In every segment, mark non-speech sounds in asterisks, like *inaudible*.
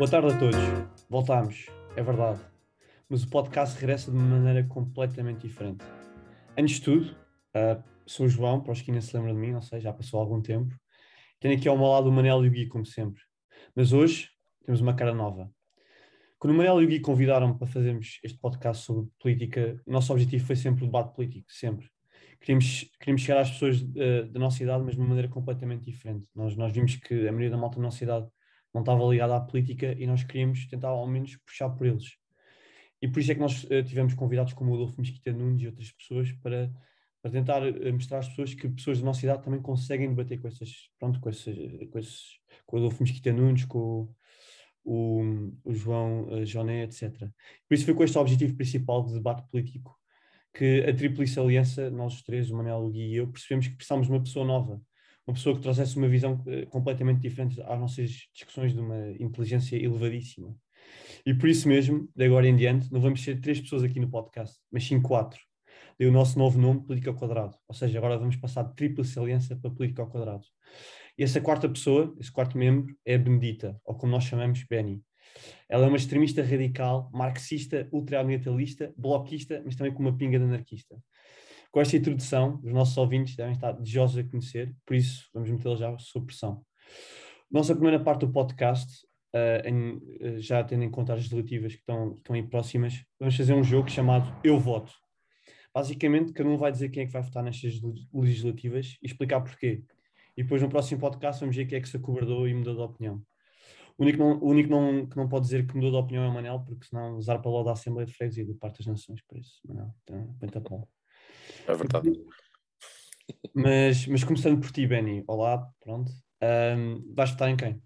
Boa tarde a todos. Voltámos, é verdade. Mas o podcast regressa de uma maneira completamente diferente. Antes de tudo, uh, sou o João, para os que ainda se lembram de mim, não sei, já passou algum tempo. Tenho aqui ao meu lado o Manel e o Gui, como sempre. Mas hoje temos uma cara nova. Quando o Manel e o Gui convidaram-me para fazermos este podcast sobre política, o nosso objetivo foi sempre o debate político, sempre. Queríamos, queríamos chegar às pessoas uh, da nossa idade, mas de uma maneira completamente diferente. Nós, nós vimos que a maioria da malta da nossa idade não estava ligada à política e nós queríamos tentar ao menos puxar por eles. E por isso é que nós uh, tivemos convidados como o Adolfo Mesquita Nunes e outras pessoas para, para tentar uh, mostrar às pessoas que pessoas da nossa idade também conseguem debater com essas, pronto, com esses, com, esses, com o Adolfo Mesquita Nunes, com o, o João uh, Joné, etc. Por isso foi com este objetivo principal de debate político que a Tríplice Aliança, nós os três, o Manuel, o Gui e eu, percebemos que precisávamos de uma pessoa nova, uma pessoa que trouxesse uma visão uh, completamente diferente às nossas discussões de uma inteligência elevadíssima. E por isso mesmo, de agora em diante, não vamos ser três pessoas aqui no podcast, mas sim quatro. Dei o nosso novo nome, Política ao Quadrado. Ou seja, agora vamos passar de Tríplice Aliança para Política ao Quadrado. E essa quarta pessoa, esse quarto membro, é a Benedita, ou como nós chamamos, Benny. Ela é uma extremista radical, marxista, ultraambientalista, bloquista, mas também com uma pinga de anarquista. Com esta introdução, os nossos ouvintes devem estar desejosos a conhecer, por isso vamos metê-la já sob pressão. Nossa primeira parte do podcast, uh, em, uh, já tendo em conta as legislativas que estão, estão aí próximas, vamos fazer um jogo chamado Eu Voto. Basicamente, cada um vai dizer quem é que vai votar nestas legislativas e explicar porquê e depois no próximo podcast vamos ver quem é que se acobardou e mudou de opinião. O único, não, o único não, que não pode dizer que mudou de opinião é o Manel, porque senão usar para lá da Assembleia de Freguesia do Parque das Nações, por isso, Manel, então, a pau. É verdade. Mas, mas começando por ti, Benny, olá, pronto. Um, vais votar em quem?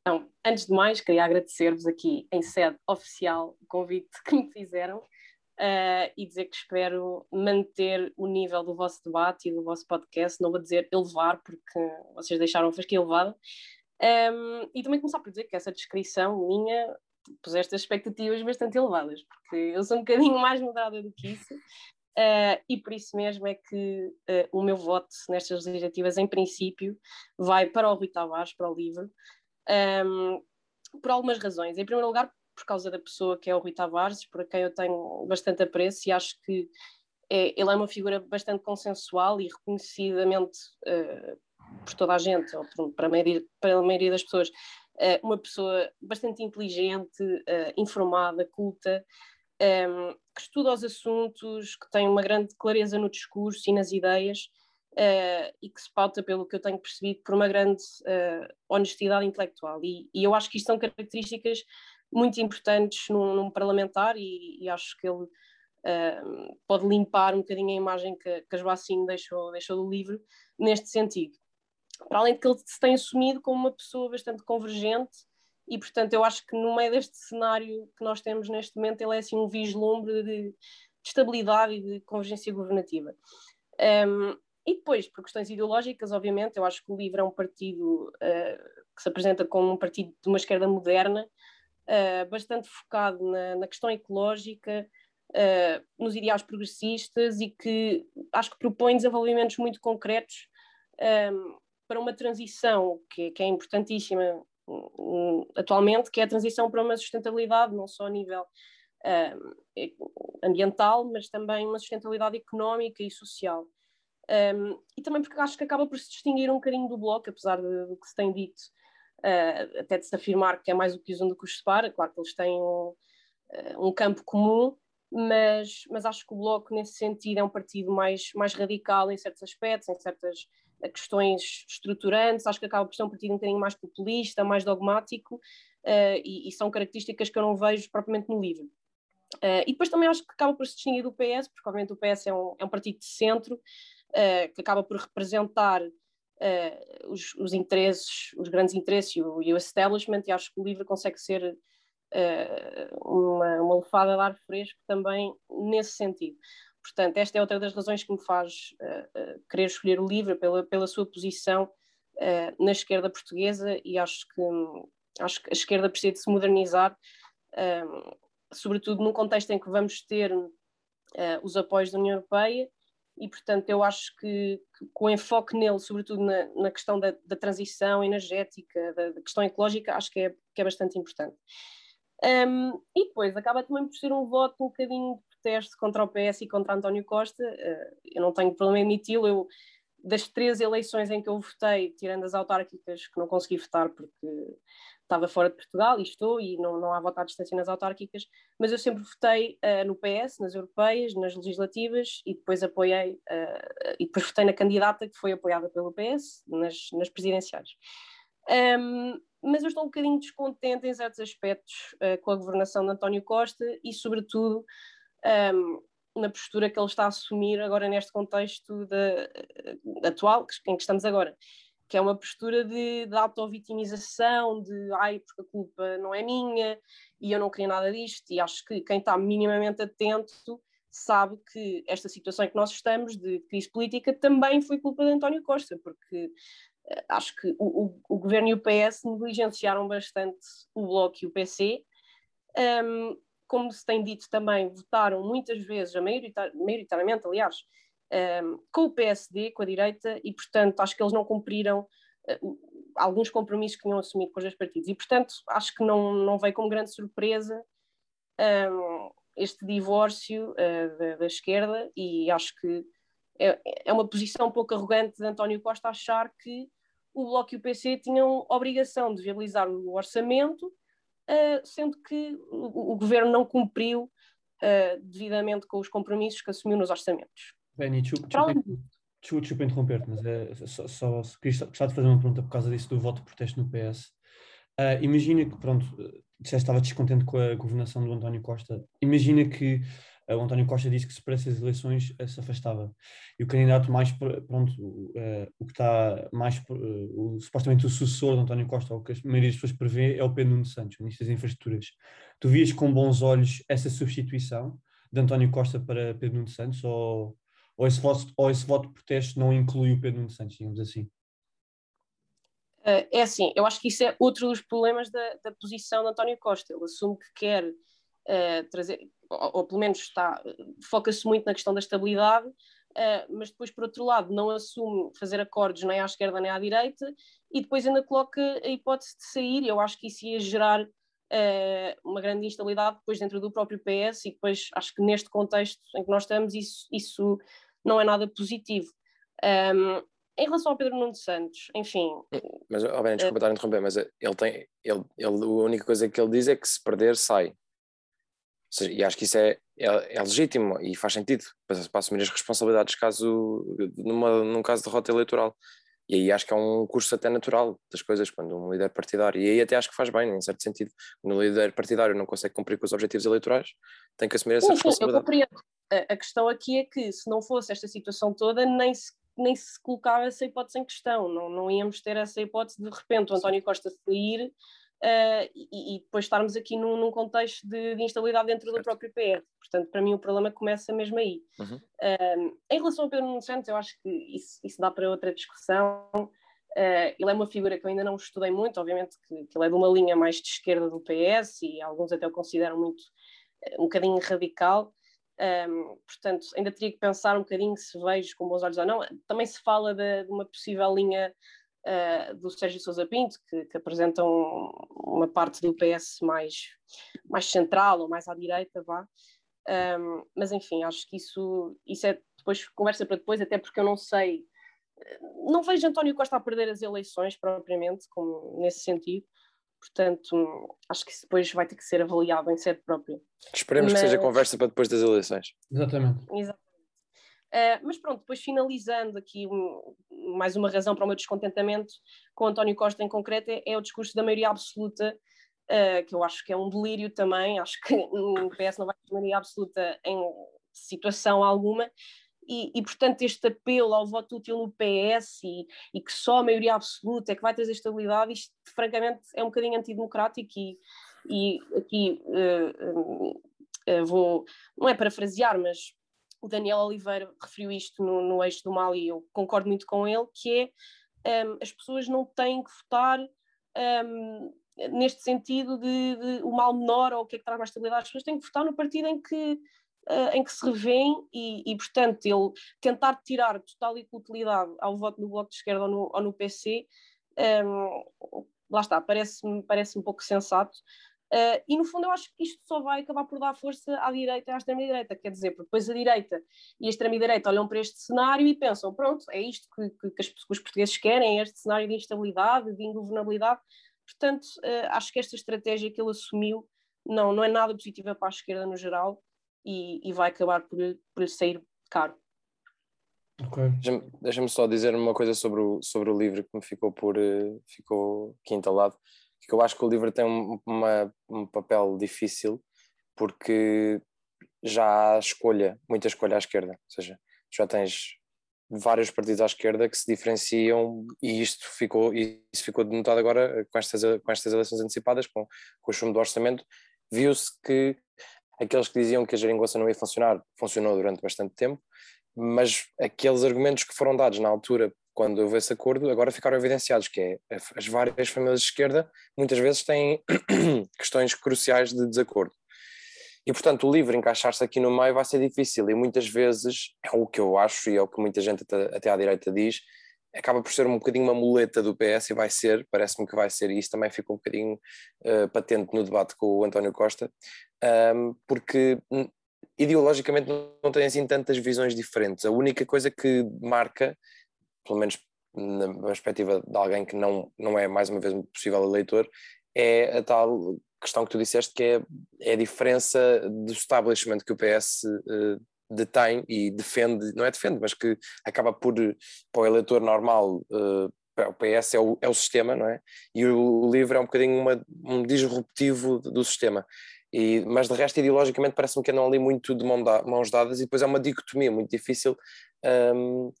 Então, antes de mais, queria agradecer-vos aqui em sede oficial o convite que me fizeram uh, e dizer que espero manter o nível do vosso debate e do vosso podcast, não vou dizer elevar, porque vocês deixaram a fasquia elevada, um, e também começar por dizer que essa descrição minha puseste as expectativas bastante elevadas, porque eu sou um bocadinho mais moderada do que isso, uh, e por isso mesmo é que uh, o meu voto nestas legislativas, em princípio, vai para o Rui Tavares, para o livro, um, por algumas razões. Em primeiro lugar, por causa da pessoa que é o Rui Tavares, por quem eu tenho bastante apreço e acho que é, ele é uma figura bastante consensual e reconhecidamente uh, por toda a gente, ou por, para, a maioria, para a maioria das pessoas, uh, uma pessoa bastante inteligente, uh, informada, culta, um, ehm, que estuda os assuntos, que tem uma grande clareza no discurso e nas ideias. e que se pauta, pelo que eu tenho percebido, por uma grande honestidade intelectual. E, e eu acho que isto são características muito importantes num, num parlamentar e, e, acho que ele uh, pode limpar um bocadinho a imagem que, que a Joacine deixou, deixou do livro neste sentido. Para além de que ele se tem assumido como uma pessoa bastante convergente e, portanto, eu acho que no meio deste cenário que nós temos neste momento, ele é assim um vislumbre de, de estabilidade e de convergência governativa. Um, e depois, por questões ideológicas, obviamente, eu acho que o LIVRE é um partido uh, que se apresenta como um partido de uma esquerda moderna, uh, bastante focado na, na questão ecológica, uh, nos ideais progressistas e que acho que propõe desenvolvimentos muito concretos um, para uma transição que, que é importantíssima um, atualmente, que é a transição para uma sustentabilidade, não só a nível ehm, ambiental, mas também uma sustentabilidade económica e social. Um, e também porque acho que acaba por se distinguir um bocadinho do Bloco, apesar do que se tem dito uh, até de se afirmar que é mais o que do que os separa. Claro que eles têm um, uh, um campo comum, mas, mas acho que o Bloco, nesse sentido, é um partido mais, mais radical em certos aspectos, em certas eh, questões estruturantes. Acho que acaba por ser um partido um bocadinho mais populista, mais dogmático, uh, e, e, são características que eu não vejo propriamente no livro. Uh, e depois também acho que acaba por se distinguir do PS, porque obviamente o PS é um, é um partido de centro, uh, que acaba por representar os, os, interesses, os grandes interesses e o, e o, establishment, e acho que o livro consegue ser uma, uma lefada de ar fresco também nesse sentido. Portanto, esta é outra das razões que me faz uh, querer escolher o livro, pela, pela sua posição na esquerda portuguesa, e acho que, acho que a esquerda precisa de se modernizar, sobretudo num contexto em que vamos ter os apoios da União Europeia e, portanto, eu acho que, que com enfoque nele, sobretudo na, na questão da, da, transição energética, da, da, questão ecológica, acho que é, que é bastante importante. Um, e depois acaba também por ser um voto um bocadinho de protesto contra o PS e contra António Costa. Uh, eu não tenho problema em admiti-lo. Eu, das três eleições em que eu votei, tirando as autárquicas, que não consegui votar porque estava fora de Portugal e estou, e não, não há voto à distância nas autárquicas, mas eu sempre votei uh, no PS, nas europeias, nas legislativas, e depois apoiei, uh, e depois votei na candidata que foi apoiada pelo PS nas, nas presidenciais. Um, mas eu estou um bocadinho descontente em certos aspectos uh, com a governação de António Costa e, sobretudo, um, na postura que ele está a assumir agora neste contexto de, atual em que estamos agora que é uma postura de, de auto-vitimização, de ai, porque a culpa não é minha e eu não queria nada disto, e acho que quem está minimamente atento sabe que esta situação em que nós estamos, de crise política, também foi culpa de António Costa, porque uh, acho que o, o, o, governo e o PS negligenciaram bastante o Bloco e o PC. Um, como se tem dito também, votaram muitas vezes, maioritariamente, aliás, um, com o PSD, com a direita, e portanto acho que eles não cumpriram uh, alguns compromissos que tinham assumido com os dois partidos. E portanto acho que não, não veio como grande surpresa um, este divórcio da, da, esquerda, e acho que é, é uma posição um pouco arrogante de António Costa achar que o Bloco e o PC tinham obrigação de viabilizar o orçamento, uh, sendo que o, o, governo não cumpriu uh, devidamente com os compromissos que assumiu nos orçamentos. Benny, desculpa, desculpa, desculpa interromper-te, mas é, só, só, gostava de fazer uma pergunta por causa disso do voto de protesto no PS. Uh, imagina que, pronto, disseste estava descontente com a governação do António Costa. Imagina que o António Costa disse que se para essas eleições uh, se afastava. E o candidato mais, pronto, o que está mais, o, supostamente o sucessor do António Costa, o que a maioria das pessoas prevê, é o Pedro Nuno Santos, o Ministro das Infraestruturas. Tu vias com bons olhos essa substituição de António Costa para Pedro Nuno Santos, ou ou esse, voto, ou esse voto de protesto não inclui o Pedro Nuno Santos, digamos assim? É assim, eu acho que isso é outro dos problemas da, da posição de António Costa. Ele assume que quer uh, trazer, ou, ou, pelo menos está, foca-se muito na questão da estabilidade, uh, mas depois, por outro lado, não assume fazer acordos nem à esquerda nem à direita, e depois ainda coloca a hipótese de sair. Eu acho que isso ia gerar uma grande instabilidade depois dentro do próprio PS, e depois acho que neste contexto em que nós estamos, isso, isso não é nada positivo. Um, em relação ao Pedro Nuno Santos, enfim. Mas, oh bem, desculpa uh, estar a interromper, mas ele tem. Ele, ele, a única coisa que ele diz é que se perder, sai. Seja, e acho que isso é, é, é, legítimo e faz sentido para, para assumir as responsabilidades caso, numa, num caso de derrota eleitoral. E aí acho que é um curso até natural das coisas, quando um líder partidário, e aí até acho que faz bem, em certo sentido, quando um líder partidário não consegue cumprir com os objetivos eleitorais, tem que assumir essa sim, responsabilidade. eu compreendo. A, a questão aqui é que se não fosse esta situação toda, nem se, nem se colocava essa hipótese em questão, não, não íamos ter essa hipótese de, de repente o António Costa sair uh, e, e, depois estarmos aqui num, num contexto de, de, instabilidade dentro certo. do próprio PR. Portanto, para mim o problema começa mesmo aí. Uhum. Uh, em relação ao Pedro Nuno Santos, eu acho que isso, isso dá para outra discussão. Uh, ele é uma figura que eu ainda não estudei muito, obviamente que, que, ele é de uma linha mais de esquerda do PS e alguns até o consideram muito um bocadinho radical. Um, portanto, ainda teria que pensar um bocadinho se vejo com bons olhos ou não. Também se fala de, de uma possível linha uh, do Sérgio Sousa Pinto, que, que apresentam uma parte do PS mais, mais central ou mais à direita, vá. Um, mas enfim, acho que isso, isso é depois conversa para depois, até porque eu não sei, não vejo António Costa a perder as eleições propriamente, como nesse sentido. Portanto, acho que isso depois vai ter que ser avaliado em sede própria. Esperemos mas... que seja conversa para depois das eleições. Exatamente. Exatamente. Uh, mas pronto, depois finalizando aqui um, mais uma razão para o meu descontentamento com António Costa em concreto é, é o discurso da maioria absoluta, uh, que eu acho que é um delírio também, acho que *laughs* o PS não vai ter maioria absoluta em situação alguma, e, e, portanto este apelo ao voto útil no PS e, e, que só a maioria absoluta é que vai trazer estabilidade, isto francamente é um bocadinho antidemocrático e, e aqui uh, vou, não é parafrasear, mas o Daniel Oliveira referiu isto no, no eixo do mal e eu concordo muito com ele, que é um, as pessoas não têm que votar um, neste sentido de, de, o mal menor ou o que é que traz mais estabilidade, as pessoas têm que votar no partido em que uh, em que se revêem e, e, portanto, ele tentar tirar total utilidade ao voto no Bloco de Esquerda ou no, ou no PC, um, lá está, parece-me parece um pouco sensato. Uh, e no fundo eu acho que isto só vai acabar por dar força à direita e à extrema-direita, quer dizer, porque depois a direita e a extrema-direita olham para este cenário e pensam, pronto, é isto que, que, que, os portugueses querem, é este cenário de instabilidade, de ingovernabilidade, portanto uh, acho que esta estratégia que ele assumiu não, não é nada positiva para a esquerda no geral e, e vai acabar por, por lhe sair caro. Okay. Deixa-me deixa só dizer uma coisa sobre o, sobre o livro que me ficou por uh, ficou aqui entalado que eu acho que o livro tem um, uma, um papel difícil porque já há escolha, muita escolha à esquerda, ou seja, já tens vários partidos à esquerda que se diferenciam e isto ficou, isso ficou denotado agora com estas, com estas eleições antecipadas, com, com o chumbo do orçamento, viu-se que aqueles que diziam que a geringonça não ia funcionar, funcionou durante bastante tempo, mas aqueles argumentos que foram dados na altura quando houve esse acordo, agora ficaram evidenciados, que é as várias famílias de esquerda muitas vezes têm *coughs* questões cruciais de desacordo. E, portanto, o livro encaixar-se aqui no meio vai ser difícil e muitas vezes, é o que eu acho e é o que muita gente até, até à direita diz, acaba por ser um bocadinho uma muleta do PS e vai ser, parece-me que vai ser, e isso também ficou um bocadinho uh, patente no debate com o António Costa, um, porque ideologicamente não tem assim tantas visões diferentes. A única coisa que marca pelo menos na perspectiva de alguém que não, não é mais uma vez um possível eleitor, é a tal questão que tu disseste que é, é a diferença do establishment que o PS uh, eh, detém e defende, não é defende, mas que acaba por, para o eleitor normal, uh, o PS é o, é o sistema, não é? E o, o é um bocadinho uma, um disruptivo do sistema. E, mas de resto, ideologicamente, parece-me que andam ali muito de mão da, mãos dadas e depois é uma dicotomia muito difícil um, eh,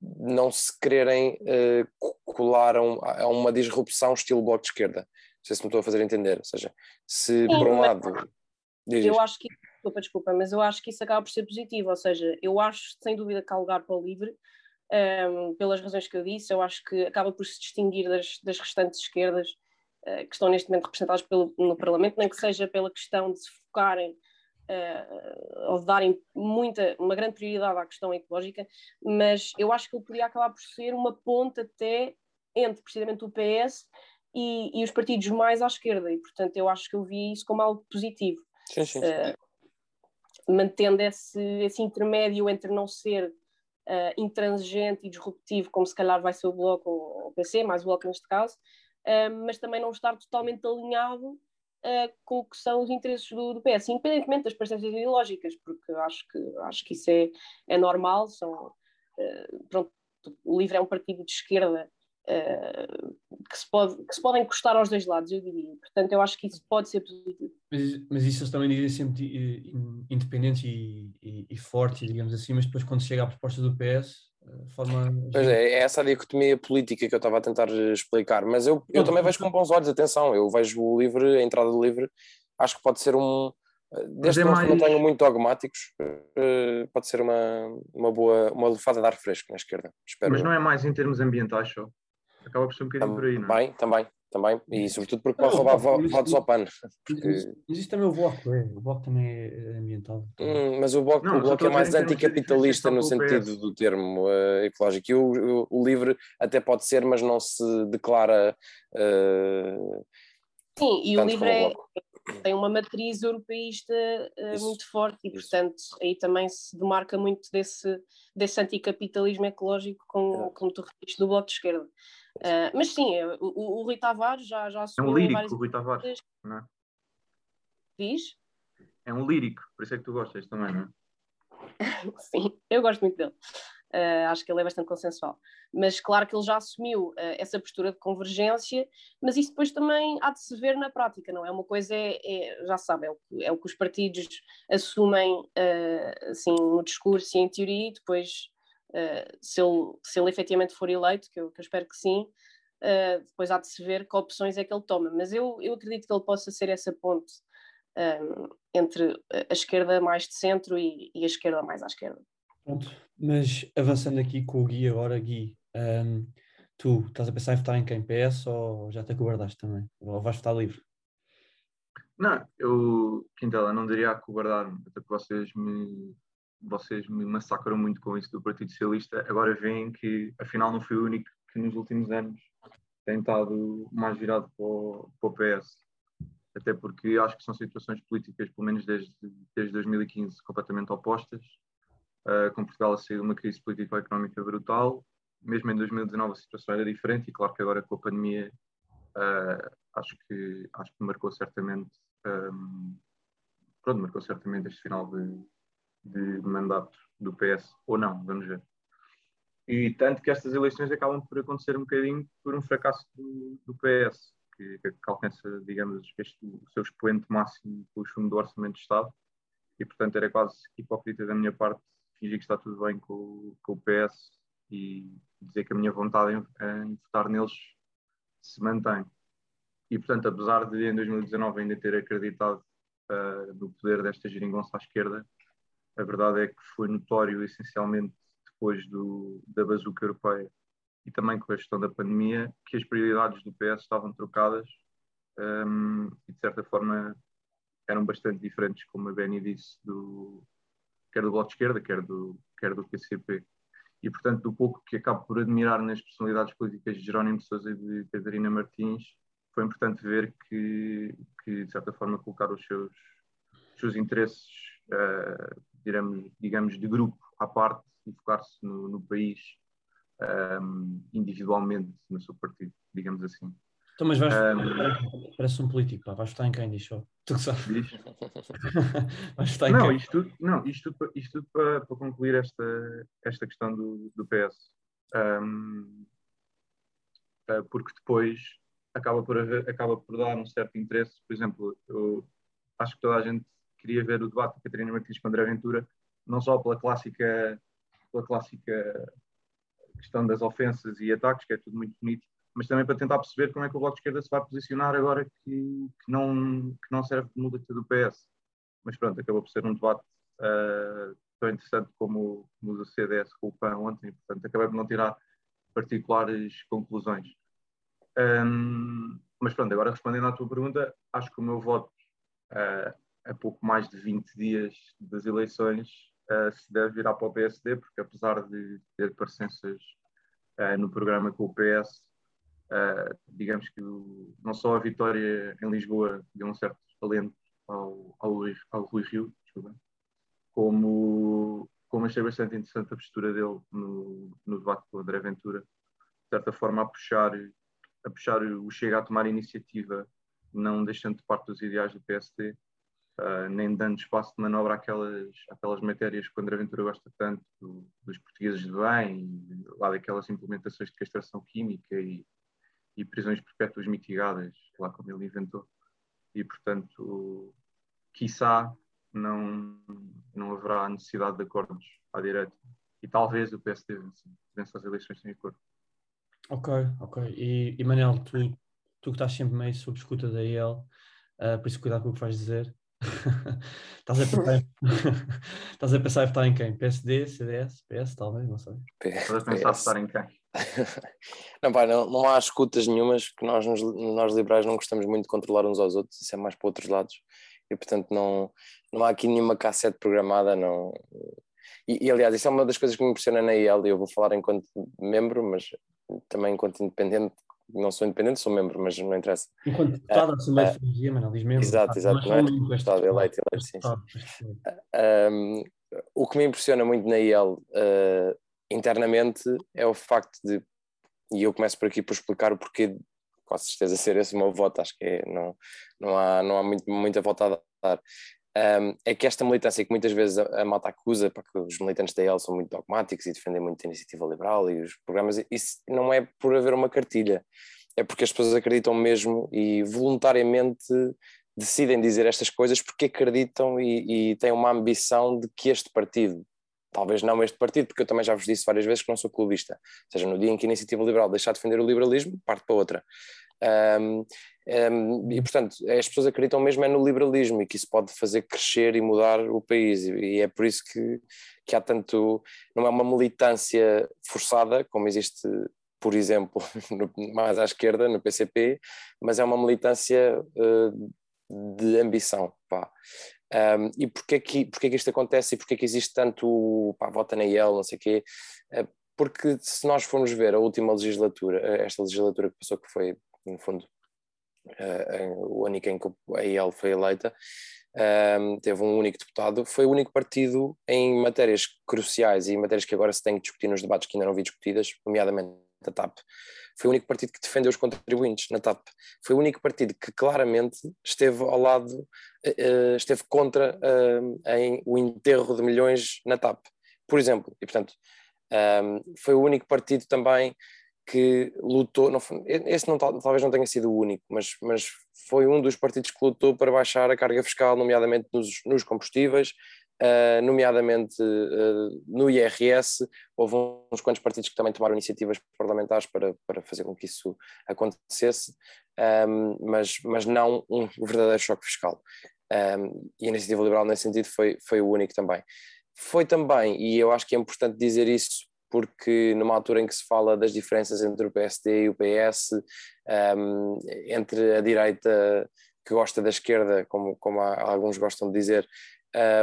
não se quererem uh, colar a, a, uma disrupção estilo bloco de esquerda. Não sei se me estou a fazer entender. Ou seja, se Sim, por um lado. Diz eu acho que. Desculpa, desculpa, mas eu acho que isso acaba por ser positivo. Ou seja, eu acho sem dúvida que há lugar para o livre, um, ehm, pelas razões que eu disse. Eu acho que acaba por se distinguir das, das restantes esquerdas uh, que estão neste momento representadas pelo, no Parlamento, nem que seja pela questão de se focarem uh, ou de darem muita, uma grande prioridade à questão ecológica, mas eu acho que ele poderia acabar por ser uma ponte até entre precisamente o PS e, e os partidos mais à esquerda, e portanto eu acho que eu vi isso como algo positivo. Sim, sim. Uh, mantendo esse, esse intermédio entre não ser uh, intransigente e disruptivo, como se calhar vai ser o Bloco ou o PC, mais o Bloco neste caso, uh, mas também não estar totalmente alinhado uh, com o que são os interesses do, do, PS, independentemente das presenças ideológicas, porque acho que, acho que isso é, é normal. São, uh, pronto, o LIVRE é um partido de esquerda uh, que, se pode, que se podem encostar aos dois lados, eu diria. Portanto, eu acho que isso pode ser positivo. Mas, mas isso eles também dizem sempre independentes e, e, e fortes, digamos assim, mas depois quando chega à proposta do PS forma. Pois é, é essa a dicotomia política que eu estava a tentar explicar, mas eu, eu também vejo com bons olhos, atenção, eu vejo o livre, a entrada do livre, acho que pode ser um. Desde é que mais... não tenham muito dogmáticos, eh, pode ser uma, uma boa, uma lufada de ar fresco na esquerda. Espero. Mas não é mais em termos ambientais só? Acaba por ser um bocadinho por aí, não é? Também, também também, e sobretudo porque pode roubar votos ao PAN. Porque... Mas isso também é o Bloco, é. O Bloco também é ambiental. Hum, mas o Bloco, não, o bloco é mais anticapitalista no sentido do termo uh, ecológico. E o, o, o, LIVRE até pode ser, mas não se declara. Uh, Sim, e o LIVRE é, tem uma matriz europeísta uh, muito forte e, portanto, aí também se demarca muito desse, desse anticapitalismo ecológico, com, como tu referiste, do Bloco de Esquerda. Uh, mas sim, é, o, o, Rui Tavares já, já assumiu. É um lírico, o Rui Tavares, não é? Diz? É um lírico, por isso é que tu gostas também, não é? *laughs* sim, eu gosto muito dele. Uh, acho que ele é bastante consensual. Mas claro que ele já assumiu uh, essa postura de convergência, mas isso depois também há de se ver na prática, não é? Uma coisa é, é já sabe, é o, que, é o que os partidos assumem uh, assim, no discurso e em teoria, e depois uh, se, ele, se ele efetivamente for eleito, que eu, que eu espero que sim, uh, depois há de se ver que opções é que ele toma. Mas eu, eu acredito que ele possa ser essa ponte um, ehm, entre a esquerda mais de centro e, e, a esquerda mais à esquerda. Pronto, mas avançando aqui com o Gui agora, Gui, um, ehm, tu estás a pensar em votar em quem? PS ou já te acobardaste também? Ou vais votar livre? Não, eu, Quintela, não diria acobardar-me, até que vocês me, vocês me massacram muito com isso do Partido Socialista. Agora veem que, afinal, não fui o único que nos últimos anos tem estado mais virado para o, para o PS. Até porque acho que são situações políticas, pelo menos desde, desde 2015, completamente opostas. Uh, com Portugal a sair de uma crise político-económica brutal. Mesmo em 2019 a situação era diferente e claro que agora com a pandemia uh, acho, que, acho que marcou certamente um, pronto, marcou certamente este final de, de mandato do PS, ou não, vamos ver. E tanto que estas eleições acabam por acontecer um bocadinho por um fracasso do, do PS, que, que alcança, digamos, este, o seu expoente máximo com o chumbo do Orçamento de Estado, e portanto era quase hipócrita da minha parte fingir que está tudo bem com, com o PS e dizer que a minha vontade em, em votar neles se mantém. E portanto, apesar de em 2019 ainda ter acreditado uh, no poder desta geringonça à esquerda, a verdade é que foi notório essencialmente depois do, da bazuca europeia e também com a gestão da pandemia que as prioridades do PS estavam trocadas um, e de certa forma eram bastante diferentes, como a Benny disse, do, quer do Bloco de Esquerda, quer do, quer do PCP. E, portanto, do pouco que acabo por admirar nas personalidades políticas de Jerónimo Sousa e de Catarina Martins, foi importante ver que, que de certa forma, colocar os seus, os seus interesses, uh, digamos, digamos, de grupo à parte e focar-se no, no, país um, individualmente, no seu partido, digamos assim. Então, mas vais um, *laughs* parece um político, pá. vais votar em quem, diz. Tu que sabes. Diz? *laughs* vais votar em não, quem? Isto tudo, não, isto tudo, isto tudo para, para concluir esta, esta questão do, do PS. Um, uh, porque depois acaba por, acaba por dar um certo interesse. Por exemplo, eu acho que toda a gente queria ver o debate de Catarina Martins com André Ventura, não só pela clássica, pela clássica questão das ofensas e ataques, que é tudo muito bonito, mas também para tentar perceber como é que o Bloco de Esquerda se vai posicionar agora que, que, não, que não serve de múltiplo do PS. Mas pronto, acabou por ser um debate uh, tão interessante como o do CDS com o PAN ontem, portanto acabei por não tirar particulares conclusões. Um, mas pronto, agora respondendo à tua pergunta, acho que o meu voto uh, a pouco mais de 20 dias das eleições uh, se deve virar para o PSD, porque apesar de ter parecenças uh, no programa com o PS, digamos que o, não só a vitória em Lisboa deu um certo talento ao, ao, ao Rui Rio, desculpa, como, como achei bastante interessante a postura dele no, no debate com o André Ventura, de certa forma a puxar a puxar o Chega a tomar iniciativa, não deixando de parte dos ideais do PSD, uh, nem dando espaço de manobra àquelas, àquelas matérias que o André Ventura gosta tanto, do, dos portugueses de bem, lá daquelas implementações de castração química e, e prisões perpétuas mitigadas, lá como ele inventou. E, portanto, quiçá não, não haverá necessidade de acordos à direita. E talvez o PSD vença as eleições sem acordo. Ok, ok. E, e Manel, tu, tu que estás sempre meio sob escuta da IEL, uh, por isso cuidado com o que vais dizer. *laughs* estás, a pensar, *laughs* estás a pensar em votar em quem? PSD, CDS, PS, talvez, não sei. Estás a pensar em votar em quem? *laughs* não, pá, não, não há escutas nenhumas, porque nós, nós liberais não gostamos muito de controlar uns aos outros, isso é mais para outros lados, e portanto não, não há aqui nenhuma cassete programada, não. E, e aliás, isso é uma das coisas que me impressiona na IEL, e eu vou falar enquanto membro, mas também enquanto independente, não sou independente, sou membro, mas não interessa. Enquanto deputado da Assembleia de Freguesia, mano, diz membro. Exato, exato, não é? Deputado, eleito, eleito, sim. Um, o que me impressiona muito na IEL uh, internamente é o facto de, e eu começo por aqui por explicar o porquê, com certeza ser esse o meu voto, acho que é, não, não há, não há muito, muita volta a dar um, é que esta militância que muitas vezes a, a malta acusa, porque os militantes da EL são muito dogmáticos e defendem muito a iniciativa liberal e os programas, isso não é por haver uma cartilha, é porque as pessoas acreditam mesmo e voluntariamente decidem dizer estas coisas porque acreditam e, e têm uma ambição de que este partido, talvez não este partido, porque eu também já vos disse várias vezes que não sou clubista, ou seja, no dia em que a iniciativa liberal deixar de defender o liberalismo, parte para outra. Um, um, e, portanto, as pessoas acreditam mesmo é no liberalismo e que isso pode fazer crescer e mudar o país. E, e é por isso que, que há tanto. Não é uma militância forçada, como existe, por exemplo, *laughs* no, mais à esquerda, no PCP, mas é uma militância uh, de ambição. Pá. Um, e porquê que, porquê que isto acontece e porquê que existe tanto pá, vota na IEL, não sei o quê? Uh, porque se nós formos ver a última legislatura, esta legislatura que passou, que foi, no fundo, o ano em que a IEL foi eleita, um, teve um único deputado, foi o único partido em matérias cruciais e matérias que agora se tem que discutir nos debates que ainda não vi discutidas, nomeadamente a TAP. Foi o único partido que defendeu os contribuintes na TAP. Foi o único partido que claramente esteve ao lado, uh, esteve contra uh, em o enterro de milhões na TAP, por exemplo. E portanto, um, foi o único partido também que lutou, não, esse não, talvez não tenha sido o único, mas, mas foi um dos partidos que lutou para baixar a carga fiscal, nomeadamente nos, nos combustíveis, uh, nomeadamente uh, no IRS. Houve uns quantos partidos que também tomaram iniciativas parlamentares para, para fazer com que isso acontecesse, um, mas, mas não um verdadeiro choque fiscal. Um, e a Iniciativa Liberal, nesse sentido, foi, foi o único também. Foi também, e eu acho que é importante dizer isso, porque numa altura em que se fala das diferenças entre o PSD e o PS, um, entre a direita que gosta da esquerda, como, como há, alguns gostam de dizer,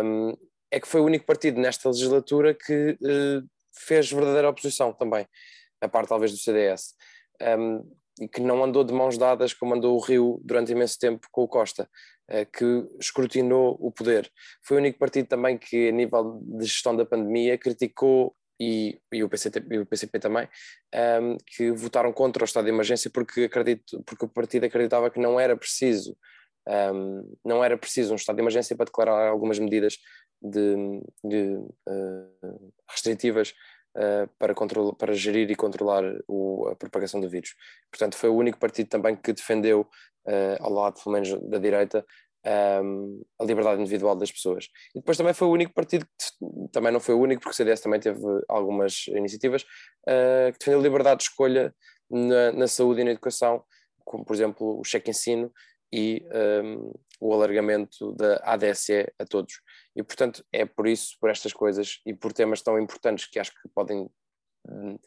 um, é que foi o único partido nesta legislatura que uh, fez verdadeira oposição também, a parte talvez do CDS, um, e que não andou de mãos dadas como andou o Rio durante imenso tempo com o Costa, uh, que escrutinou o poder. Foi o único partido também que, a nível de gestão da pandemia, criticou e, e, o, PCT, o PCP também, um, que votaram contra o estado de emergência porque, acredito, porque o partido acreditava que não era preciso um, não era preciso um estado de emergência para declarar algumas medidas de, de uh, restritivas uh, para, para gerir e controlar o, a propagação do vírus. Portanto, foi o único partido também que defendeu, uh, ao lado, pelo menos da direita, um, a liberdade individual das pessoas. E depois também foi o único partido, que, também não foi o único, porque o CDS também teve algumas iniciativas, uh, que defendeu a liberdade de escolha na, na, saúde e na educação, como por exemplo o cheque ensino e um, o alargamento da ADSE a todos. E portanto é por isso, por estas coisas e por temas tão importantes que acho que podem um,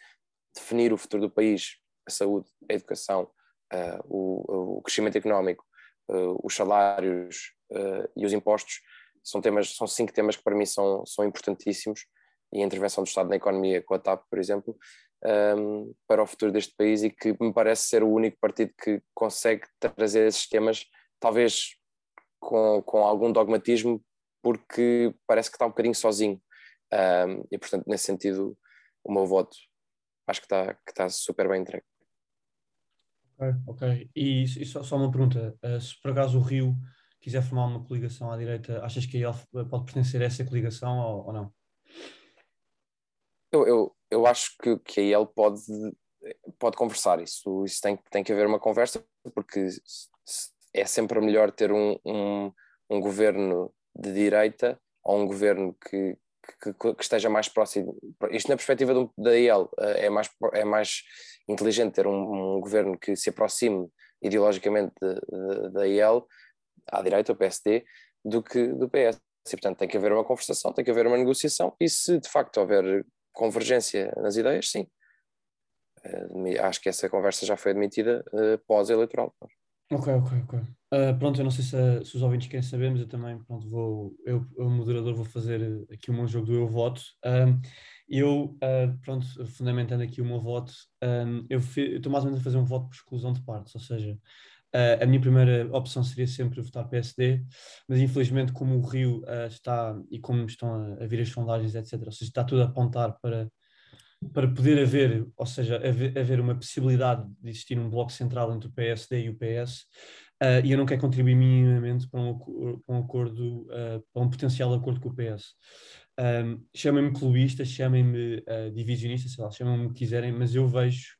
definir o futuro do país, a saúde, a educação, uh, o, o crescimento económico, os salários uh, e os impostos são temas, são cinco temas que para mim são, são importantíssimos e a intervenção do Estado na economia com a TAP, por exemplo, um, ehm, para o futuro deste país e que me parece ser o único partido que consegue trazer esses temas, talvez com, com algum dogmatismo, porque parece que está um bocadinho sozinho. Um, ehm, e, portanto, nesse sentido, o meu voto acho que está, que está super bem entregue. Ok. E, só, só, uma pergunta: uh, se por acaso o Rio quiser formar uma coligação à direita, achas que a IEL pode pertencer a essa coligação ou, ou não? Eu, eu, eu acho que, que a IEL pode, pode conversar. Isso, isso tem, tem que haver uma conversa, porque é sempre melhor ter um, um, um governo de direita ou um governo que, que, que, esteja mais próximo. Isto na perspectiva do, da IEL eh, é mais, é mais inteligente ter um, um governo que se aproxime ideologicamente da IEL, à direita, o PSD, do que do PS. E, portanto, tem que haver uma conversação, tem que haver uma negociação, e se de facto houver convergência nas ideias, sim. Uh, acho que essa conversa já foi admitida uh, pós-eleitoral. Ok, ok, ok. Uh, pronto, eu não sei se, se, os ouvintes querem saber, mas eu também, pronto, vou, eu, o moderador, vou fazer aqui o meu jogo do eu voto. Um, eu, uh, pronto, fundamentando aqui o meu voto, um, eu estou mais ou menos a fazer um voto por exclusão de partes, ou seja, uh, a minha primeira opção seria sempre votar PSD, mas infelizmente como o Rio está, e como estão a, a vir as sondagens, etc., ou seja, está tudo a apontar para para poder haver, ou seja, haver, haver, uma possibilidade de existir um bloco central entre o PSD e o PS, uh, e eu não quero contribuir minimamente para um, para um acordo, uh, para um potencial acordo com o PS. Um, chamem-me clubista, chamem-me uh, divisionista, sei lá, chamem-me o que quiserem, mas eu vejo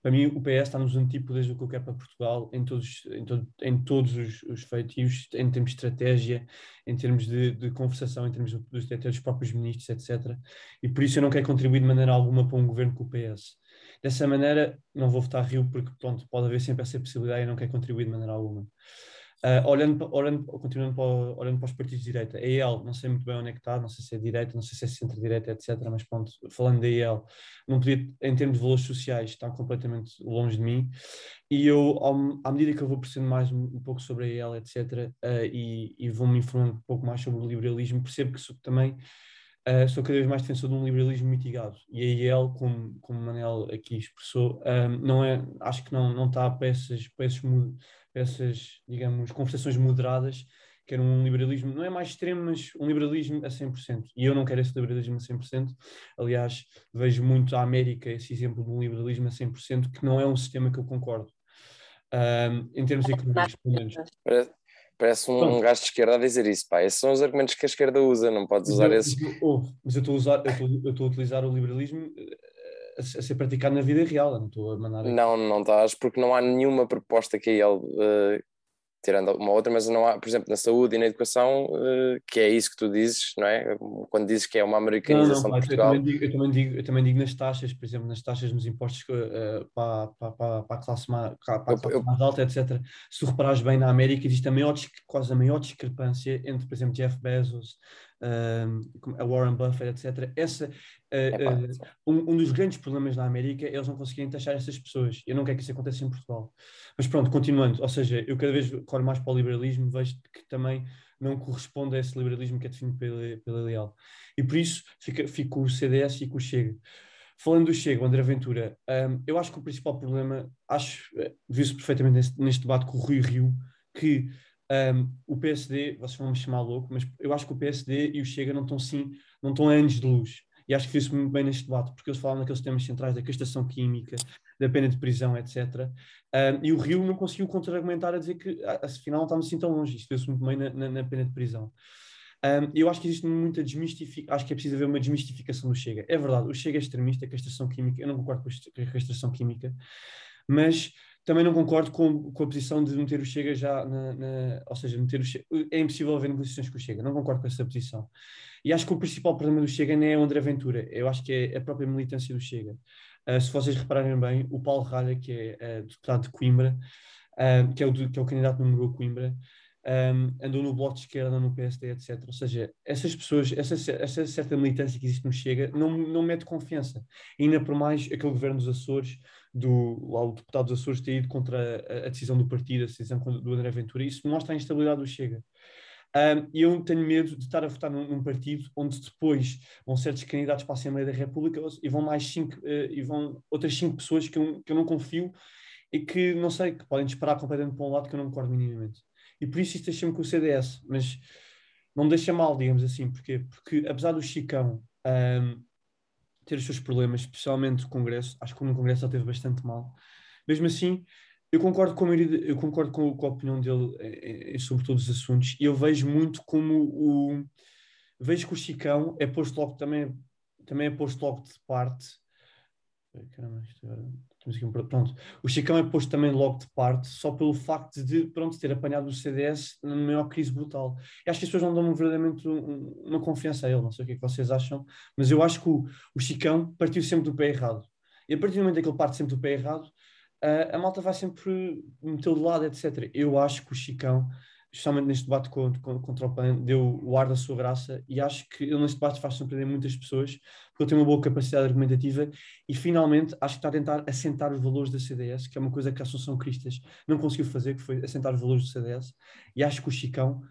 para mim, o PS está nos antípodas do que eu quero para Portugal em todos, em todo, em todos os, os feitios, em termos de estratégia, em termos de, de conversação, em termos dos, dos próprios ministros, etc. E por isso eu não quero contribuir de maneira alguma para um governo com o PS. Dessa maneira, não vou votar Rio, porque pronto, pode haver sempre essa possibilidade e não quero contribuir de maneira alguma. Uh, olhando, olhando, continuando para, olhando para os partidos de direita, a EL, não sei muito bem onde é que está, não sei se é direita, não sei se é centro-direita, etc. Mas pronto, falando da EL, não podia, em termos de valores sociais, está completamente longe de mim. E eu, ao, à medida que eu vou percebendo mais um, pouco sobre a EL, etc., uh, e, e vou-me informando um pouco mais sobre o liberalismo, percebo que também Uh, sou cada vez mais defensor de um liberalismo mitigado e a IEL, como, como Manel aqui expressou, não é, acho que não, não está para essas, para, esses, essas, digamos, conversações moderadas, que era um liberalismo, não é mais extremo, mas um liberalismo a 100%. E eu não quero esse liberalismo a 100%. Aliás, vejo muito a América esse exemplo de um liberalismo a 100%, que não é um sistema que eu concordo. Um, em termos económicos, pelo menos. Parece um, um gajo de esquerda a dizer isso, pá. Esses são os argumentos que a esquerda usa, não podes usar esses. Mas eu estou a, usar, eu estou a utilizar o liberalismo eh, a, ser praticado na vida real, não estou a mandar. Não, não estás, porque não há nenhuma proposta que ele uh, tirando uma outra, mas não há, por exemplo, na saúde e na educação, uh, que é isso que tu dizes, não é? Quando dizes que é uma americanização não, não, de Portugal. Eu também, digo, eu também, digo, eu, também digo, nas taxas, por exemplo, nas taxas nos impostos uh, para, para, para, para, a classe, mais, para a classe eu, mais alta, etc. Se tu reparares bem na América, existe a maior, quase a maior discrepância entre, por exemplo, Jeff Bezos, a Warren Buffett, etc. Essa, uh, um, um, dos grandes problemas na América é eles não conseguirem taxar essas pessoas. Eu não quero que isso aconteça em Portugal. Mas pronto, continuando, ou seja, eu cada vez corro mais para o liberalismo, vejo que também não corresponde a esse liberalismo que é definido pela, pela Leal. E por isso fica, fico com o CDS e com o Chega. Falando do Chega, André Ventura, um, eu acho que o principal problema, acho, eh, viu-se perfeitamente neste, neste debate com o Rui Rio, que um, o PSD, vocês vão me chamar louco, mas eu acho que o PSD e o Chega não estão sim, não estão anos de luz. E acho que fez muito bem neste debate, porque eles falam naqueles temas centrais da castração química, da pena de prisão, etc. Um, e o Rio não conseguiu contra-argumentar a dizer que, afinal, não estamos assim tão longe. Isto fez muito bem na, na, na pena de prisão. Um, eu acho que existe muita desmistificação, acho que é preciso haver uma desmistificação do Chega. É verdade, o Chega é extremista, a castração química, eu não concordo com a castração química, mas também não concordo com, com a posição de meter o Chega já na, na, ou seja, meter o Chega, é impossível haver negociações com o Chega, não concordo com essa posição. E acho que o principal problema do Chega não é o André Ventura, eu acho que é a própria militância do Chega. Uh, se vocês repararem bem, o Paulo Ralha, que é uh, deputado de Coimbra, uh, que, é o, que é o candidato número 1 Coimbra, um, andou no Bloco de Esquerda, no PSD, etc. Ou seja, essas pessoas, essa, essa certa militância que existe no Chega, não, não mete confiança. Ainda por mais aquele governo dos Açores, do, lá o deputado dos Açores ter ido contra a, a decisão do partido, a decisão do André Ventura, isso mostra a instabilidade do Chega. Um, eu tenho medo de estar a votar num, num, partido onde depois vão certos candidatos para a Assembleia da República e vão mais cinco, uh, e vão outras cinco pessoas que eu, que eu não confio e que não sei, que podem disparar completamente para um lado que eu não concordo minimamente. E por isso isto deixa-me com o CDS, mas não deixa mal, digamos assim, porque, porque apesar do Chicão um, ter os seus problemas, especialmente o Congresso, acho que no Congresso já teve bastante mal, mesmo assim, eu concordo com a, eu concordo com, com a opinião dele é, é, sobre todos os assuntos, eu vejo muito como o. Vejo que o Chicão é posto logo também, também é posto logo de parte. Caramba, isto agora aqui um, pronto, o Chicão é posto também logo de parte só pelo facto de pronto, ter apanhado o CDS na maior crise brutal. E acho que as pessoas não dão verdadeiramente uma confiança a ele, não sei o que é que vocês acham, mas eu acho que o, o Chicão partiu sempre do pé errado. E a partir do momento em que ele parte sempre do pé errado, a, a malta vai sempre metê-lo de lado, etc. Eu acho que o Chicão especialmente neste debate contra, contra o PAN, deu o ar da sua graça e acho que ele neste debate faz surpreender muitas pessoas porque ele tem uma boa capacidade argumentativa e finalmente acho que está a tentar assentar os valores da CDS, que é uma coisa que a Assunção Cristas não conseguiu fazer, que foi assentar os valores do CDS e acho que o Chicão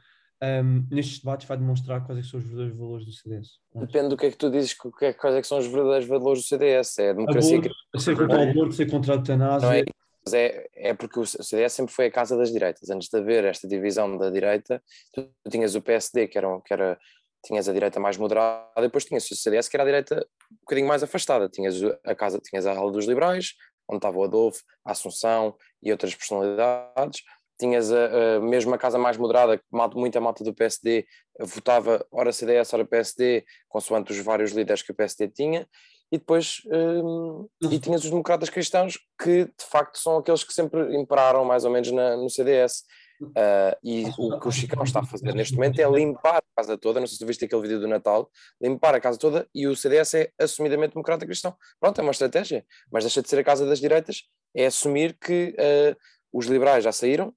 um, nestes debates vai demonstrar quais é são os verdadeiros valores do CDS. Depende do que é que tu dizes, que, é, quais é que são os verdadeiros valores do CDS, é a democracia... Aborto, ser contra o aborto, ser contra a eutanásia... É mas é, é porque o CDS sempre foi a casa das direitas. Antes de haver esta divisão da direita, tu tinhas o PSD, que era, que era tinhas a direita mais moderada, depois tinhas o CDS, que era a direita um bocadinho mais afastada. Tinhas a casa, tinhas a ala dos liberais, onde estava o Adolfo, a Assunção e outras personalidades. Tinhas a, a mesmo a casa mais moderada, muita malta do PSD votava ora CDS, ora PSD, consoante os vários líderes que o PSD tinha, e depois um, e tinhas os democratas cristãos que de facto são aqueles que sempre imperaram mais ou menos na, no CDS uh, e o que o Chicão está a fazer neste momento é limpar a casa toda, não sei se tu viste aquele vídeo do Natal, limpar a casa toda e o CDS é assumidamente democrata cristão. Pronto, é uma estratégia, mas deixa de ser a casa das direitas, é assumir que uh, os liberais já saíram,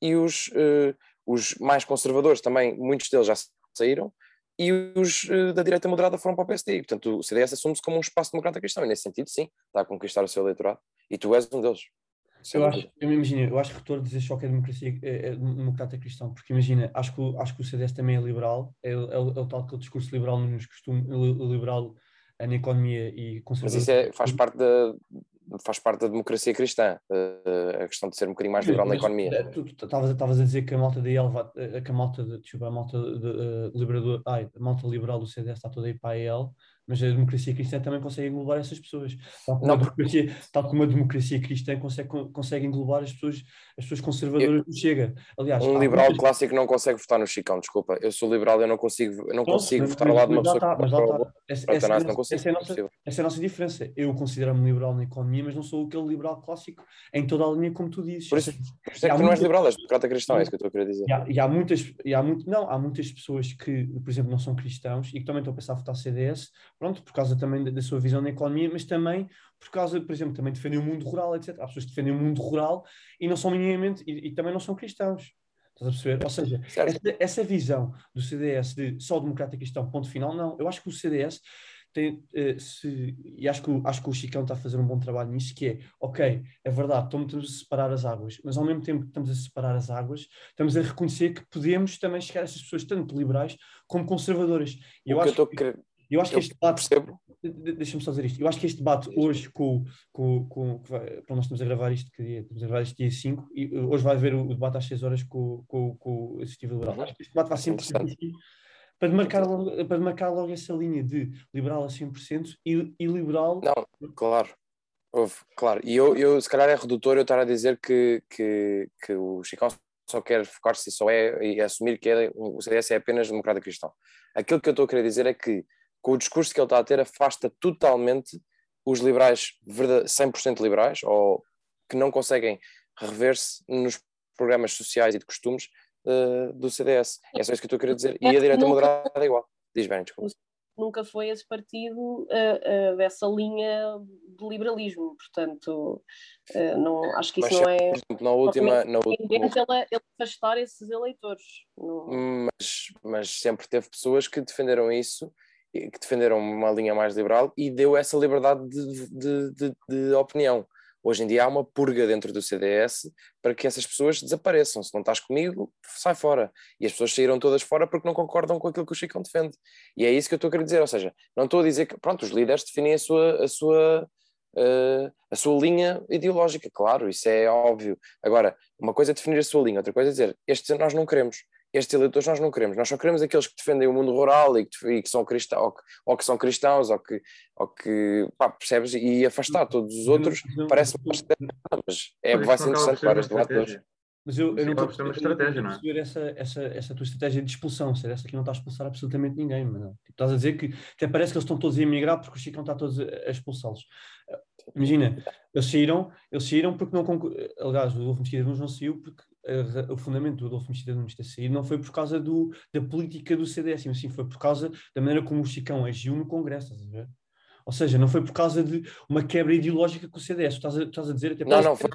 e os, uh, os mais conservadores também, muitos deles já saíram, e os uh, da direita moderada foram para o PSD. portanto, o CDS assume-se como um espaço democrata cristão, e nesse sentido, sim, está a conquistar o seu eleitorado. E tu és um deles. Eu acho, eu imagino, eu acho que retorno dizer só que é democracia é, é democrata cristão, porque imagina, acho que, acho que o CDS também é liberal, é, é, é o tal que o discurso liberal nos costumes, liberal na economia e conservador. Mas isso é, faz parte da, faz parte da democracia cristã, uh, a questão de ser um bocadinho mais liberal na economia. Eh, tu estavas a dizer que a malta da IEL, que a malta, de, desculpa, a malta, de, uh, liberador, ai, a malta liberal do CDS está toda aí para a IEL, mas a democracia cristã também consegue englobar essas pessoas. Tal como, não, a, democracia, tal como a democracia cristã consegue, consegue englobar as pessoas, as pessoas conservadoras do Chega. Aliás, um liberal muitas... clássico não consegue votar no Chicão, desculpa. Eu sou liberal, eu não consigo, eu não consigo mas, votar ao lado de uma pessoa tá, mas tá. Essa, essa, essa, não consigo, essa, é nossa, essa é a nossa diferença. Eu considero-me liberal na economia, mas não sou aquele liberal clássico em toda a linha como tu dizes. Por isso, por isso é que tu não és liberal, és democrata cristão, é isso que eu estou a querer dizer. E há, e há muitas, e há muito, não, há muitas pessoas que, por exemplo, não são cristãos e que também estão a pensar a votar CDS, pronto, por causa também também da, sua visão da economia, mas também por causa, por exemplo, também defendem o mundo rural, etc. Há pessoas que defendem o mundo rural e não são minimamente, e, e também não são cristãos. Estás a perceber? Ou seja, essa, essa, visão do CDS de só democrata cristão, ponto final, não. Eu acho que o CDS tem, uh, se, e acho que, acho que o Chicão está a fazer um bom trabalho nisso, que é, ok, é verdade, estamos a separar as águas, mas ao mesmo tempo que estamos a separar as águas, estamos a reconhecer que podemos também chegar a essas pessoas, tanto liberais como conservadoras. E eu, acho que, que, eu acho que este debate. Deixa-me só dizer isto. Eu acho que este debate hoje, com, com, com, para nós estamos a gravar isto, que dia? Estamos a gravar isto dia 5, e uh, hoje vai haver o, debate às 6 horas com, com, com o Executivo Liberal. Uhum. Acho que este debate vai sempre para demarcar, logo, para demarcar logo essa linha de liberal a 100% e, e liberal. Não, claro. Houve, claro. E eu, eu, se calhar, é redutor eu estar a dizer que, que, que o Chicão só quer focar-se só é e assumir que é, o CDS é apenas democrata cristão. Aquilo que eu estou a querer dizer é que com o discurso que ele está a ter, afasta totalmente os liberais 100% liberais ou que não conseguem rever-se nos programas sociais e de costumes uh, do CDS. É só isso que eu estou a querer dizer. E a direita moderada é igual. Diz bem, desculpa. Nunca foi esse partido uh, uh, dessa linha de liberalismo, portanto, não, acho que isso mas, não é. Na última. Na última... Ele, ele afastar esses eleitores. Mas, mas sempre teve pessoas que defenderam isso que defenderam uma linha mais liberal e deu essa liberdade de, de, de, de, opinião. Hoje em dia há uma purga dentro do CDS para que essas pessoas desapareçam. Se não estás comigo, sai fora. E as pessoas saíram todas fora porque não concordam com aquilo que o Chicão defende. E é isso que eu estou a querer dizer. Ou seja, não estou a dizer que, pronto, os líderes definem a sua, a sua, uh, a sua linha ideológica, claro, isso é óbvio. Agora, uma coisa é definir a sua linha, outra coisa é dizer, estes nós não queremos estes eleitores nós não queremos, nós só queremos aqueles que defendem o mundo rural e que, e que são cristãos, ou que, ou que, são cristãos, ou que, ou que pá, percebes, e afastar todos os outros, parece mas é, vai ser interessante para este debate Mas eu, eu não estou a estratégia, não é? essa, essa, essa tua estratégia de expulsão, ser essa aqui não está a expulsar absolutamente ninguém, mano. Tipo, estás a dizer que até parece que eles estão todos a emigrar porque o Chicão está todos a expulsá-los. Imagina, eles saíram, eles saíram porque não aliás, o Mesquita não saiu porque o fundamento do Adolfo Mesquita ter saído não foi por causa do, da política do CDS, mas sim foi por causa da maneira como o Chicão agiu no Congresso, estás a ver? Ou seja, não foi por causa de uma quebra ideológica com o CDS, estás a, estás a dizer até Não, não, foi,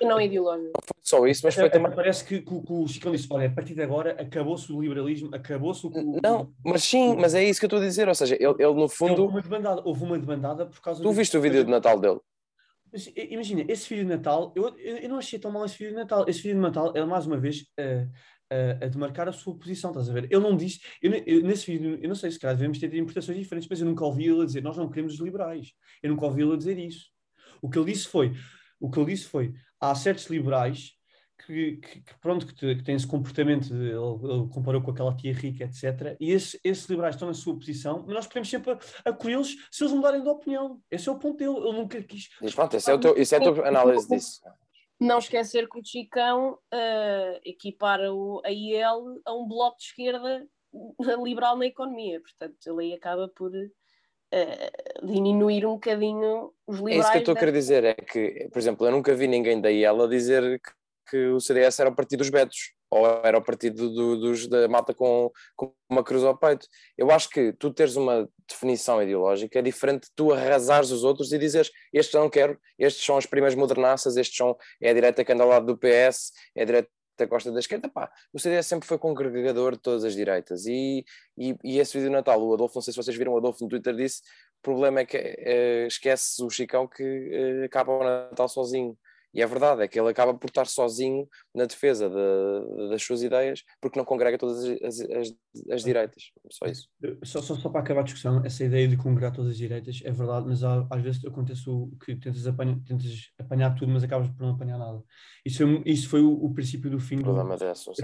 não ideológico. Não foi só isso, mas foi também. Parece que, que, que o Chicão disse: olha, a partir de agora acabou-se o liberalismo, acabou-se o. Não, mas sim, mas é isso que eu estou a dizer. Ou seja, ele, ele no fundo. Houve uma demandada, houve uma demandada por causa. Tu viste o vídeo de Natal dele? Mas, imagina, esse vídeo de Natal, eu, eu não achei tão mal esse vídeo de Natal. Esse vídeo de Natal, ele mais uma vez. Uh, a, a demarcar a sua posição, estás a ver? Ele não disse, eu, eu, nesse vídeo, eu não sei se calhar devemos ter interpretações diferentes, mas eu nunca ouvi ele dizer nós não queremos os liberais. Eu nunca ouvi ele dizer isso. O que ele disse foi, o que ele disse foi, há certos liberais que, que, que pronto, que, que têm esse comportamento, ele, ele, comparou com aquela tia rica, etc. E esse, esses liberais estão na sua posição, mas nós podemos sempre acolhê-los se eles mudarem de opinião. Esse é o ponto dele. Ele nunca quis. Diz, pronto, esse é o teu, esse é a tua análise disso. Não esquecer que o Chicão uh, equipara o, a IEL a um bloco de esquerda *laughs* liberal na economia. Portanto, ele aí acaba por uh, diminuir um bocadinho os liberais. É isso que eu estou a querer dizer, é que, por exemplo, eu nunca vi ninguém da IEL a dizer que, o CDS era o partido dos betos ou era o partido do, dos, da malta com, com, uma cruz ao peito. Eu acho que tu teres uma definição ideológica é diferente de tu arrasares os outros e dizeres estes não quero, estes são as primas modernaças, estes são, é a direita que anda ao lado do PS, é a direita até gosta da esquerda, pá, o CDS sempre foi congregador de todas as direitas. E, e, e esse vídeo de Natal, o Adolfo, não sei se vocês viram, o Adolfo no Twitter disse: o problema é que é, esquece o Chicão que é, acaba o Natal sozinho. E é verdade, é que ele acaba por estar sozinho na defesa de, das suas ideias, porque não congrega todas as, as, as direitas. Só isso. Só, só, só, para acabar a discussão, essa ideia de congregar todas as direitas é verdade, mas há, às vezes acontece o que tentas apanhar, tentas apanhar tudo, mas acabas por não apanhar nada. Isso foi, isso foi o, o princípio do fim do.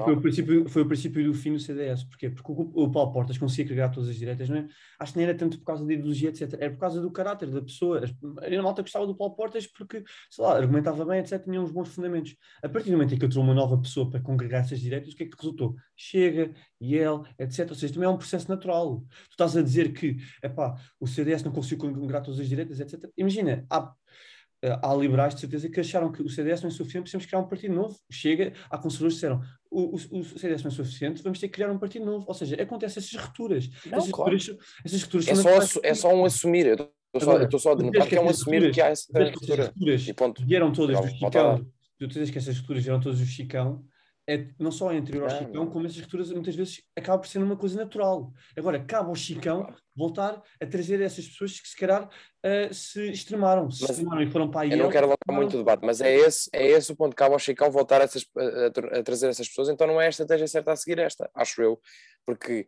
Foi o princípio, foi o princípio do fim do CDS. Porquê? Porque o, o Paulo Portas conseguia agregar todas as direitas, não é? Acho que nem era tanto por causa da ideologia, etc. Era por causa do caráter da pessoa. A malta gostava do Paulo Portas porque, sei lá, argumentava bem etc., tinham uns bons fundamentos. A partir do momento em que entrou uma nova pessoa para congregar essas direitos, o que é que resultou? Chega, e ele, etc. Ou seja, também é um processo natural. Tu estás a dizer que epá, o CDS não conseguiu congregar todas as direitas, etc. Imagina, há, há liberais de certeza que acharam que o CDS não é suficiente, precisamos criar um partido novo. Chega, há conservadores que disseram o, o, o, CDS não é suficiente, vamos ter que criar um partido novo. Ou seja, acontecem essas rupturas. Não, essas, claro. rupturas, essas rupturas é, só, é só um assumir. Eu estou só, a denotar que é um assumir que há essa ruptura. E. Vieram todas do Chicão. Tu dizes que essas rupturas vieram todas do Chicão. É, não só anterior ao Chicão, como essas rupturas muitas vezes acabam por ser uma coisa natural. Agora, cabe ao Chicão voltar a trazer essas pessoas que se calhar uh, se extremaram, se mas, extremaram e foram para aí. Eu não quero alongar muito o debate, mas é esse, é esse o ponto. Que cabe ao Chicão voltar a, essas, a, a, trazer essas pessoas, então não é a estratégia certa a seguir esta, acho eu, porque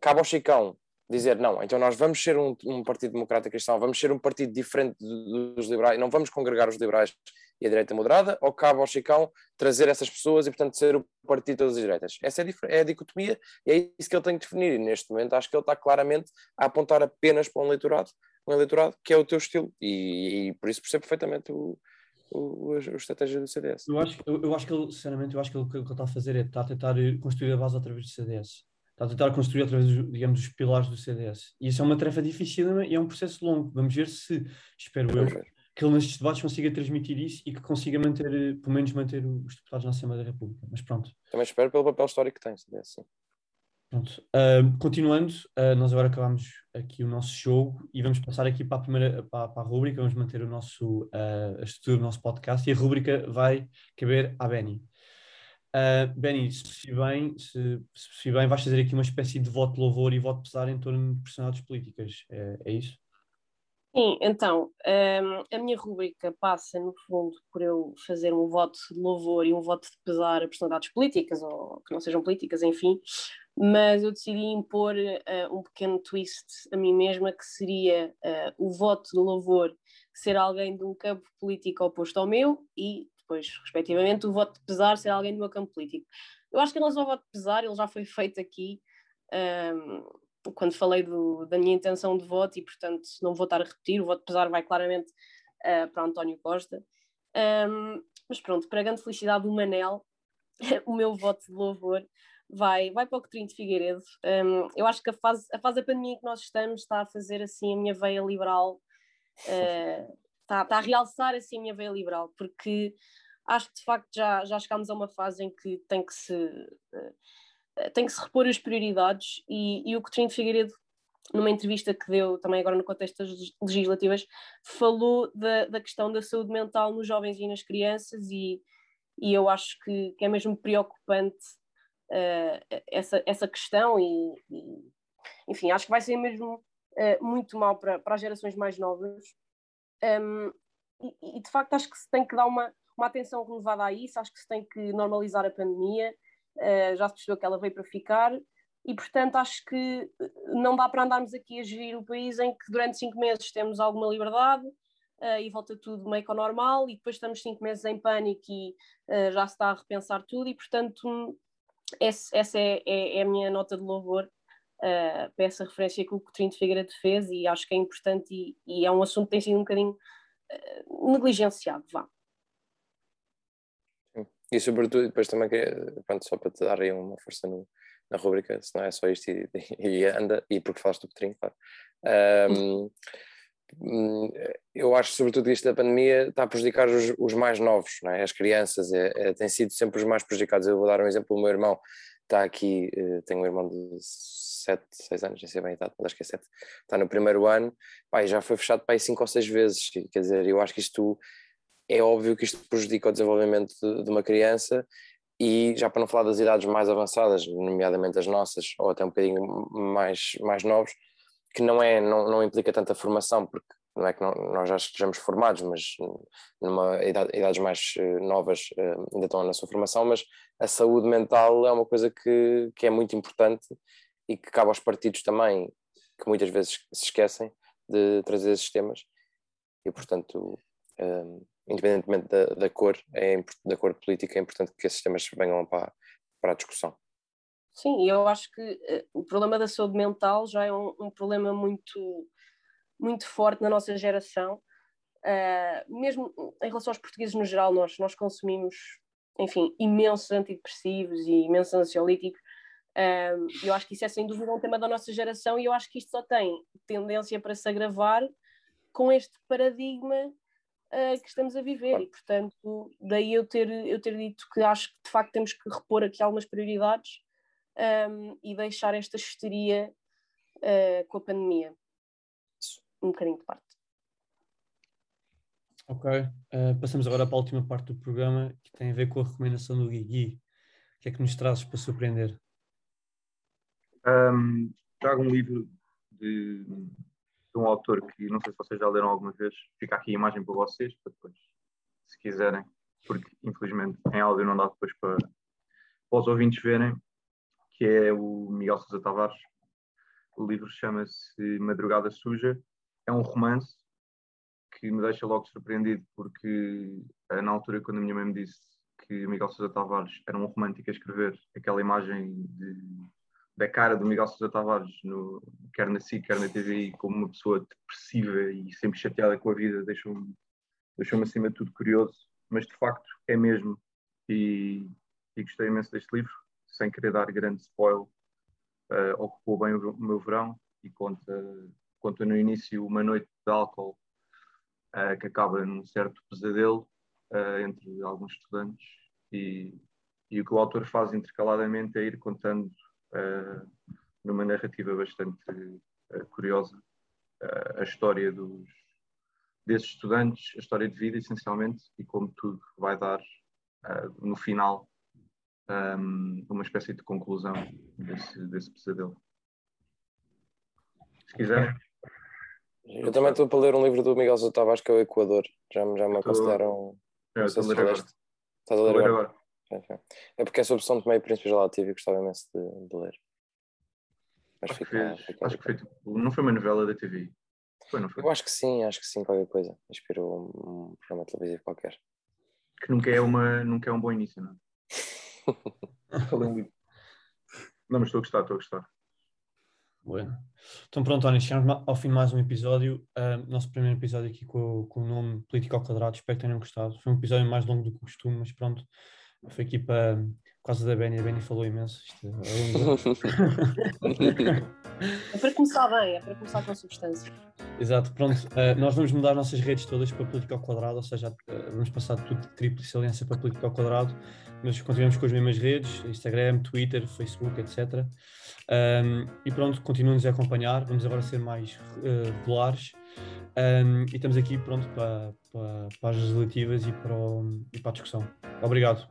cabe ao Chicão dizer não, então nós vamos ser um, um partido democrata cristão, vamos ser um partido diferente dos liberais, não vamos congregar os liberais e a direita moderada, ou cabe ao Chicão trazer essas pessoas e, portanto, ser o partido de todas as direitas? Essa é a, é a dicotomia e é isso que ele tem que definir. E neste momento acho que ele está claramente a apontar apenas para um eleitorado, um eleitorado que é o teu estilo, e, e por isso percebo perfeitamente o, o, a, estratégia do CDS. Eu acho, eu, eu, acho que ele, sinceramente, eu acho que o que ele está a fazer é está a tentar construir a base através do CDS. Está a tentar construir através, digamos, dos pilares do CDS. E isso é uma tarefa difícil e é um processo longo. Vamos ver se, espero eu, que ele nestes debates consiga transmitir isso e que consiga manter, eh, pelo menos manter os deputados na Assembleia da República. Mas pronto. Também espero pelo papel histórico que tem, CDS, sim. Pronto. Uh, continuando, uh, nós agora acabamos aqui o nosso jogo e vamos passar aqui para a primeira para, para a rúbrica, vamos manter o nosso, uh, a estrutura do nosso podcast e a rúbrica vai caber à Benny. Uh, Benny, se bem, se, se bem, vais fazer aqui uma espécie de voto de louvor e voto pesar em torno de personalidades políticas, é, é isso? Sim, então, um, a minha rubrica passa, no fundo, por eu fazer um voto de louvor e um voto de pesar a personalidades políticas, ou que não sejam políticas, enfim, mas eu decidi impor uh, um pequeno twist a mim mesma, que seria uh, o voto de louvor ser alguém de um campo político oposto ao meu e depois, respectivamente, o voto de pesar ser alguém do meu campo político. Eu acho que em relação ao voto de pesar, ele já foi feito aqui um, quando falei do, da minha intenção de voto e, portanto, não vou estar a repetir. O voto pesar vai claramente uh, para António Costa. Um, mas pronto, para a grande felicidade do Manel, *laughs* o meu voto de louvor vai, vai para o Coutinho de Figueiredo. Um, eu acho que a fase, a fase da pandemia em que nós estamos está a fazer assim a minha veia liberal uh, *laughs* está, está a realçar assim a minha veia liberal, porque acho que de facto já, já chegámos a uma fase em que tem que se, uh, tem que se repor as prioridades e, e o Coutinho de Figueiredo numa entrevista que deu também agora no contexto das legislativas, falou da, da questão da saúde mental nos jovens e nas crianças e, e eu acho que, que é mesmo preocupante uh, essa, essa questão e, e, enfim, acho que vai ser mesmo uh, muito mal para, para as gerações mais novas. Um, e, e, de facto acho que se tem que dar uma, uma atenção renovada a isso, acho que se tem que normalizar a pandemia, uh, já se percebeu que ela veio para ficar, e portanto acho que não dá para andarmos aqui a gerir o país em que durante cinco meses temos alguma liberdade uh, e volta tudo meio que ao normal, e depois estamos cinco meses em pânico e uh, já se está a repensar tudo, e portanto esse, essa é, é, é, a minha nota de louvor uh, para essa referência que o Coutinho de Figueiredo fez. E acho que é importante e, e é um assunto que tem sido um bocadinho negligenciado, vá. E sobretudo, depois também, pronto, só para te dar aí uma força no, na rubrica, se não é só isto e, e anda, e porque falaste do Petrinho, claro. Um, eu acho sobretudo isto da pandemia está a prejudicar os, os mais novos, não é? as crianças, é, é, têm sido sempre os mais prejudicados. Eu vou dar um exemplo, o meu irmão está aqui, uh, tenho um irmão de 7, 6 anos, nem sei bem a idade, mas acho que é 7, está no primeiro ano, pá, já foi fechado para aí 5 ou 6 vezes, quer dizer, eu acho que isto é óbvio que isto prejudica o desenvolvimento de, de uma criança e já para não falar das idades mais avançadas, nomeadamente as nossas, ou até um bocadinho mais, mais novos, que não, é, não, não implica tanta formação, porque não é que não, nós já estejamos formados, mas numa idade, idades mais eh, novas eh, ainda estão na sua formação, mas a saúde mental é uma coisa que, que é muito importante e que cabe aos partidos também, que muitas vezes se esquecem de trazer esses temas e portanto um, independentemente da, da, cor é, da cor política é importante que esses temas venham para, para a discussão. Sim, eu acho que uh, o problema da saúde mental já é um, um problema muito muito forte na nossa geração. Uh, mesmo em relação aos portugueses no geral nós, nós consumimos enfim, imensos antidepressivos e imensos ansiolíticos. Eu acho que isso é sem dúvida um tema da nossa geração e eu acho que isto só tem tendência para se agravar com este paradigma uh, que estamos a viver e portanto daí eu ter, eu ter dito que acho que de facto temos que repor aqui algumas prioridades um, e deixar esta histeria uh, com a pandemia um bocadinho de parte. Ok, uh, passamos agora para a última parte do programa que tem a ver com a recomendação do Gui. O que é que nos trazes para surpreender? Um, trago um livro de, de, um autor que não sei se vocês já leram alguma vez. Fica aqui a imagem para vocês, para depois, se quiserem, porque infelizmente em áudio não dá depois para, para os ouvintes verem, que é o Miguel Sousa Tavares. O livro chama-se Madrugada Suja. É um romance que me deixa logo surpreendido, porque eh, na altura, quando a minha mãe me disse que Miguel Sousa Tavares era um romântico a escrever aquela imagem de da cara do Miguel Sousa Tavares, no, quer na SIC, quer na TVI, como uma pessoa depressiva e sempre chateada com a vida, deixou-me deixou acima de tudo curioso, mas de facto é mesmo. E, e gostei imenso deste livro, sem querer dar grande spoiler. Uh, ocupou bem o, o, meu verão e conta, conta no início uma noite de álcool uh, que acaba num certo pesadelo uh, entre alguns estudantes. E, e o que o autor faz intercaladamente é ir contando numa narrativa bastante uh, curiosa uh, a história dos, desses estudantes, a história de vida essencialmente e como tudo vai dar no final um, uma espécie de conclusão desse, desse pesadelo. Se quiserem. Eu também estou para ler um livro do Miguel Sousa Tavares que é o Equador. Já, já me aconselharam. É, estou agora. Estás a ler agora? É porque é sobre São Tomé e Príncipe Relativo e gostava imenso de, de ler. Mas acho, fica, que fez, acho que foi tipo, não foi uma novela da TV. Foi, não foi? Eu acho que sim, acho que sim, qualquer coisa. Inspirou um, um programa televisivo qualquer. Que nunca é, uma, nunca é um bom início, não é? *laughs* não, mas estou a gostar, estou a gostar. Bueno. Então pronto, Tony, chegamos ao fim de mais um episódio. Uh, nosso primeiro episódio aqui com, com o nome Político ao Quadrado. Espero que tenham gostado. Foi um episódio mais longo do que o costume, mas pronto. Foi aqui para, por causa da Benny. A Benny falou imenso. Isto é, é *laughs* para começar bem, é para começar com substância. Exato, pronto. Uh, nós vamos mudar nossas redes todas para Política ao Quadrado, ou seja, uh, vamos passar tudo de triplo saliência para Política ao Quadrado, mas continuamos com as mesmas redes, Instagram, Twitter, Facebook, etc. Um, e pronto, continuem-nos a acompanhar, vamos agora ser mais uh, regulares. Um, e estamos aqui pronto para, para, para as legislativas e para, o, e para a discussão. Obrigado.